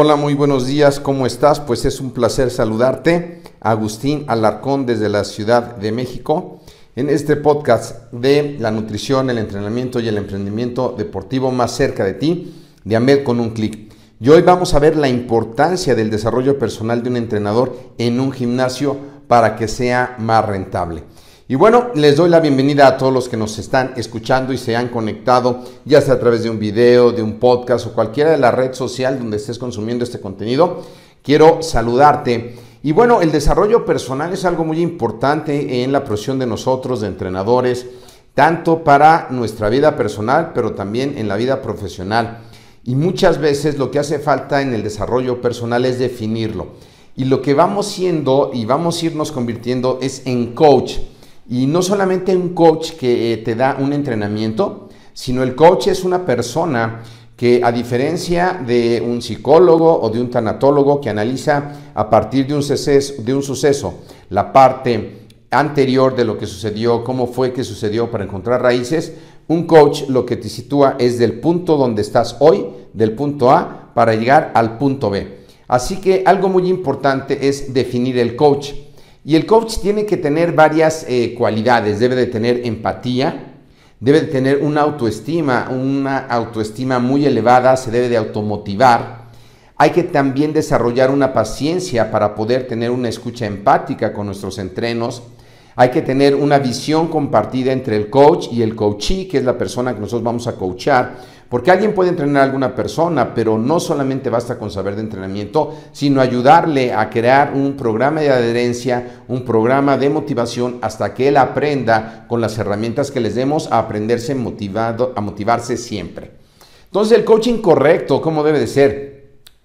Hola, muy buenos días, ¿cómo estás? Pues es un placer saludarte. Agustín Alarcón desde la Ciudad de México en este podcast de la nutrición, el entrenamiento y el emprendimiento deportivo más cerca de ti, de AMED con un clic. Y hoy vamos a ver la importancia del desarrollo personal de un entrenador en un gimnasio para que sea más rentable. Y bueno, les doy la bienvenida a todos los que nos están escuchando y se han conectado, ya sea a través de un video, de un podcast o cualquiera de la red social donde estés consumiendo este contenido. Quiero saludarte. Y bueno, el desarrollo personal es algo muy importante en la profesión de nosotros, de entrenadores, tanto para nuestra vida personal, pero también en la vida profesional. Y muchas veces lo que hace falta en el desarrollo personal es definirlo. Y lo que vamos siendo y vamos a irnos convirtiendo es en coach. Y no solamente un coach que eh, te da un entrenamiento, sino el coach es una persona que a diferencia de un psicólogo o de un tanatólogo que analiza a partir de un, suceso, de un suceso la parte anterior de lo que sucedió, cómo fue que sucedió para encontrar raíces, un coach lo que te sitúa es del punto donde estás hoy, del punto A, para llegar al punto B. Así que algo muy importante es definir el coach. Y el coach tiene que tener varias eh, cualidades. Debe de tener empatía, debe de tener una autoestima, una autoestima muy elevada, se debe de automotivar. Hay que también desarrollar una paciencia para poder tener una escucha empática con nuestros entrenos. Hay que tener una visión compartida entre el coach y el coachee, que es la persona que nosotros vamos a coachar porque alguien puede entrenar a alguna persona, pero no solamente basta con saber de entrenamiento, sino ayudarle a crear un programa de adherencia, un programa de motivación hasta que él aprenda con las herramientas que les demos a aprenderse motivado, a motivarse siempre. Entonces, el coaching correcto, ¿cómo debe de ser?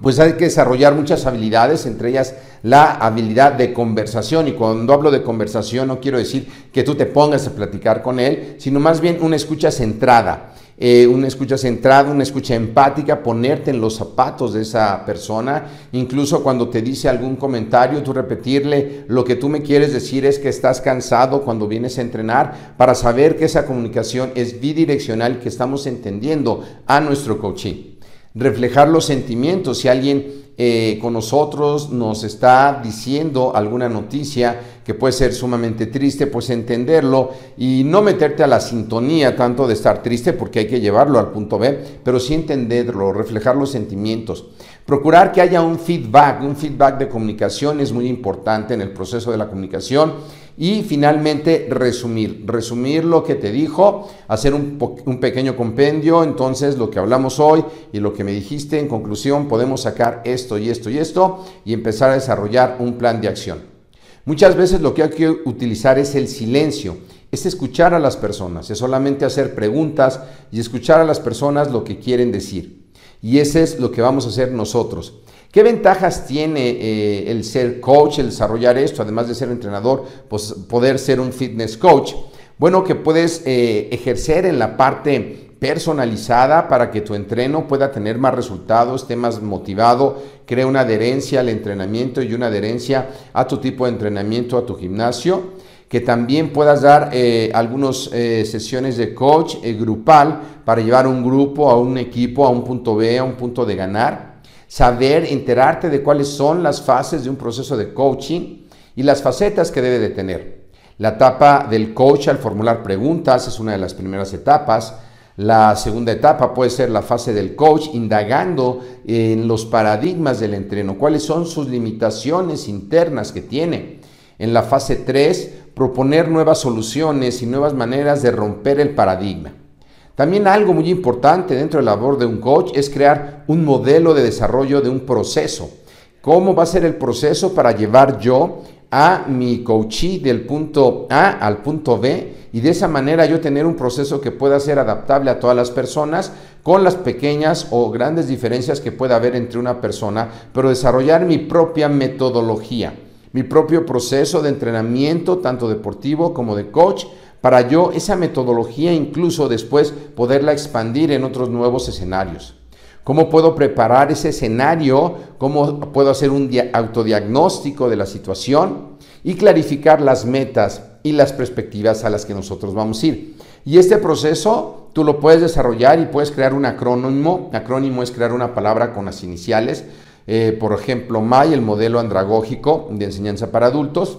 Pues hay que desarrollar muchas habilidades, entre ellas la habilidad de conversación. Y cuando hablo de conversación no quiero decir que tú te pongas a platicar con él, sino más bien una escucha centrada eh, una escucha centrada, una escucha empática, ponerte en los zapatos de esa persona, incluso cuando te dice algún comentario, tú repetirle lo que tú me quieres decir es que estás cansado cuando vienes a entrenar para saber que esa comunicación es bidireccional, que estamos entendiendo a nuestro coaching. Reflejar los sentimientos, si alguien eh, con nosotros nos está diciendo alguna noticia que puede ser sumamente triste, pues entenderlo y no meterte a la sintonía tanto de estar triste porque hay que llevarlo al punto B, pero sí entenderlo, reflejar los sentimientos. Procurar que haya un feedback, un feedback de comunicación es muy importante en el proceso de la comunicación y finalmente, resumir, resumir lo que te dijo, hacer un, pequeño compendio, entonces lo que hablamos hoy y lo que me dijiste, en conclusión, podemos sacar esto y esto y esto y empezar a desarrollar un plan de acción. Muchas veces lo que hay que utilizar es el silencio, es escuchar a las personas, es solamente hacer preguntas y escuchar a las personas lo que quieren decir. Y ese es lo que vamos a hacer nosotros. ¿Qué ventajas tiene eh, el ser coach, el desarrollar esto, además de ser entrenador, pues poder ser un fitness coach? Bueno, que puedes eh, ejercer en la parte personalizada para que tu entreno pueda tener más resultados, esté más motivado, cree una adherencia al entrenamiento y una adherencia a tu tipo de entrenamiento, a tu gimnasio. Que también puedas dar eh, algunas sesiones de coach grupal para llevar un grupo a un equipo a un punto B, a un punto de ganar saber, enterarte de cuáles son las fases de un proceso de coaching y las facetas que debe de tener. La etapa del coach al formular preguntas es una de las primeras etapas. La segunda etapa puede ser la fase del coach indagando en los paradigmas del entreno, cuáles son sus limitaciones internas que tiene. En la fase 3, proponer nuevas soluciones y nuevas maneras de romper el paradigma. También algo muy importante dentro de la labor de un coach es crear un modelo de desarrollo de un proceso. ¿Cómo va a ser el proceso para llevar yo a mi coachee del punto A al punto B y de esa manera yo tener un proceso que pueda ser adaptable a todas las personas con las pequeñas o grandes diferencias que pueda haber entre una persona, pero desarrollar mi propia metodología, mi propio proceso de entrenamiento, tanto deportivo como de coach, para yo esa metodología incluso después poderla expandir en otros nuevos escenarios. ¿Cómo puedo preparar ese escenario? ¿Cómo puedo hacer un autodiagnóstico de la situación? Y clarificar las metas y las perspectivas a las que nosotros vamos a ir. Y este proceso tú lo puedes desarrollar y puedes crear un acrónimo. Acrónimo es crear una palabra con las iniciales. Eh, por ejemplo, MAI, el modelo andragógico de enseñanza para adultos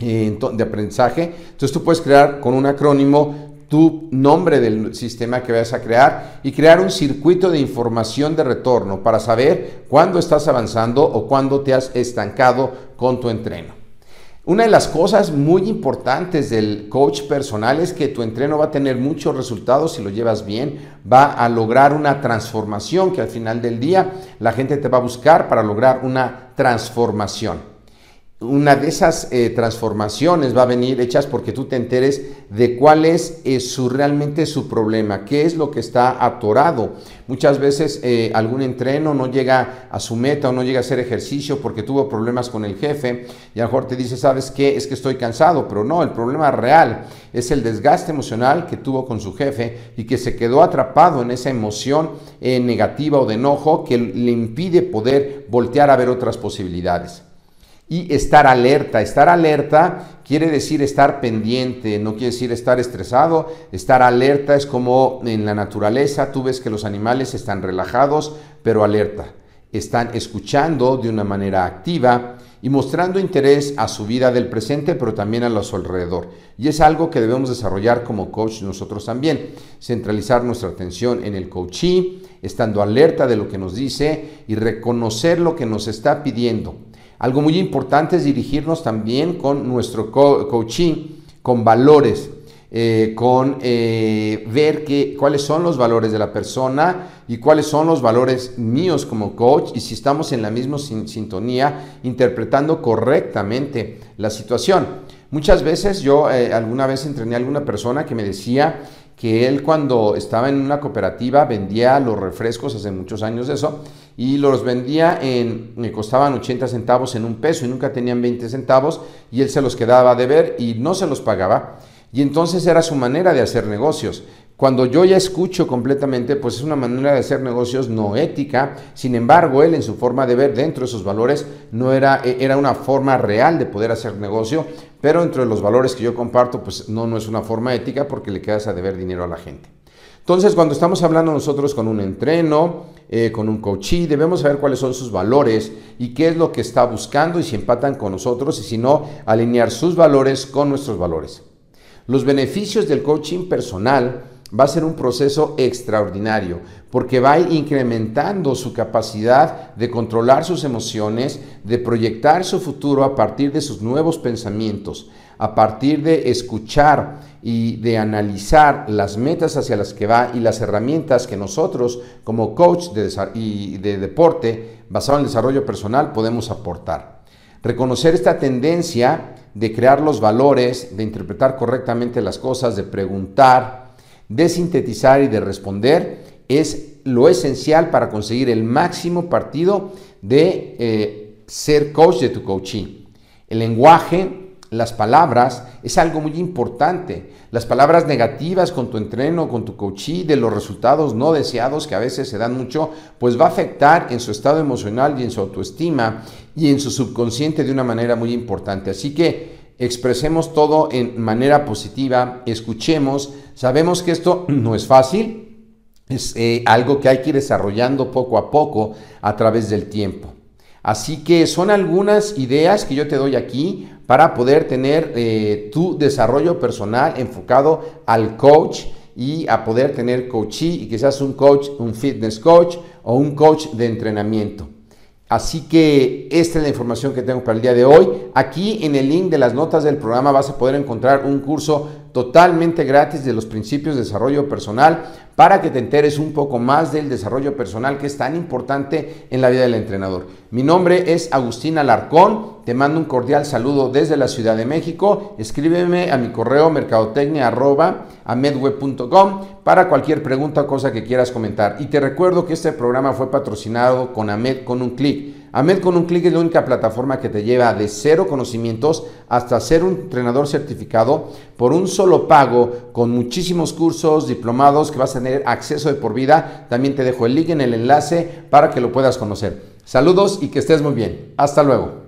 de aprendizaje. Entonces tú puedes crear con un acrónimo tu nombre del sistema que vas a crear y crear un circuito de información de retorno para saber cuándo estás avanzando o cuándo te has estancado con tu entreno. Una de las cosas muy importantes del coach personal es que tu entreno va a tener muchos resultados si lo llevas bien, va a lograr una transformación que al final del día la gente te va a buscar para lograr una transformación una de esas eh, transformaciones va a venir hechas porque tú te enteres de cuál es eh, su, realmente su problema, qué es lo que está atorado. Muchas veces eh, algún entreno no llega a su meta o no llega a hacer ejercicio porque tuvo problemas con el jefe y a lo mejor te dice, ¿sabes qué? Es que estoy cansado, pero no, el problema real es el desgaste emocional que tuvo con su jefe y que se quedó atrapado en esa emoción negativa o de enojo que le impide poder voltear a ver otras posibilidades y estar alerta. Estar alerta quiere decir estar pendiente, no quiere decir estar estresado. Estar alerta es como en la naturaleza, tú ves que los animales están relajados, pero alerta. Están escuchando de una manera activa y mostrando interés a su vida del presente, pero también a su alrededor. Y es algo que debemos desarrollar como coach nosotros también. Centralizar nuestra atención en el coachee, estando alerta de lo que nos dice y reconocer lo que nos está pidiendo algo muy importante es dirigirnos también con nuestro coaching, con valores, eh, con eh, ver cuáles son los valores de la persona y cuáles son los valores míos como coach y si estamos en la misma sintonía, interpretando correctamente la situación. Muchas veces yo eh, alguna vez entrené a alguna persona que me decía que él cuando estaba en una cooperativa vendía los refrescos, hace muchos años de eso, y los vendía en, me costaban 80 centavos en un peso y nunca tenían 20 centavos y él se los quedaba de ver y no se los pagaba. Y entonces era su manera de hacer negocios. Cuando yo ya escucho completamente, pues es una manera de hacer negocios no ética. Sin embargo, él en su forma de ver dentro de esos valores no era, e, era una forma real de poder hacer negocio, pero entre los valores que yo comparto, pues no, no es una forma ética porque le quedas a deber dinero a la gente. Entonces, cuando estamos hablando nosotros con un entreno, eh, con un coachee, debemos saber cuáles son sus valores y qué es lo que está buscando y si empatan con nosotros y si no, alinear sus valores con nuestros valores. Los beneficios del coaching personal va a ser un proceso extraordinario porque va incrementando su capacidad de controlar sus emociones, de proyectar su futuro a partir de sus nuevos pensamientos, a partir de escuchar y de analizar las metas hacia las que va y las herramientas que nosotros como coach de, de deporte basado en el desarrollo personal podemos aportar. Reconocer esta tendencia de crear los valores, de interpretar correctamente las cosas, de preguntar, de sintetizar y de responder es lo esencial para conseguir el máximo partido de eh, ser coach de tu coaching. El lenguaje, las palabras, es algo muy importante. Las palabras negativas con tu entreno, con tu coachee, de los resultados no deseados que a veces se dan mucho, pues va a afectar en su estado emocional y en su autoestima y en su subconsciente de una manera muy importante. Así que expresemos todo en manera positiva, escuchemos, sabemos que esto no es fácil, es eh, algo que hay que ir desarrollando poco a poco a través del tiempo. Así que son algunas ideas que yo te doy aquí para poder tener eh, tu desarrollo personal enfocado al coach y a poder tener coachee y que seas un coach, un fitness coach o un coach de entrenamiento. Así que esta es la información que tengo para el día de hoy. Aquí en el link de las notas del programa vas a poder encontrar un curso totalmente gratis de los principios de desarrollo personal para que te enteres un poco más del desarrollo personal que es tan importante en la vida del entrenador. Mi nombre es Agustín Alarcón, te mando un cordial saludo desde la Ciudad de México, escríbeme a mi correo mercadotecnia.amedweb.com para cualquier pregunta o cosa que quieras comentar. Y te recuerdo que este programa fue patrocinado con Amed con un clic. Amed con un clic es la única plataforma que te lleva de cero conocimientos hasta ser un entrenador certificado por un solo pago con muchísimos cursos, diplomados que vas a tener acceso de por vida. También te dejo el link en el enlace para que lo puedas conocer. Saludos y que estés muy bien. Hasta luego.